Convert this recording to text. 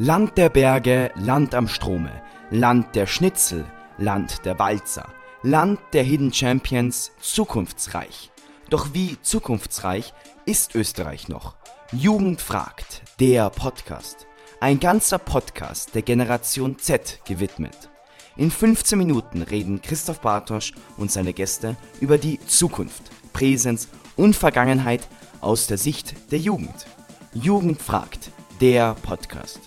Land der Berge, Land am Strome, Land der Schnitzel, Land der Walzer, Land der Hidden Champions, zukunftsreich. Doch wie zukunftsreich ist Österreich noch? Jugend fragt, der Podcast. Ein ganzer Podcast der Generation Z gewidmet. In 15 Minuten reden Christoph Bartosch und seine Gäste über die Zukunft, Präsenz und Vergangenheit aus der Sicht der Jugend. Jugend fragt, der Podcast.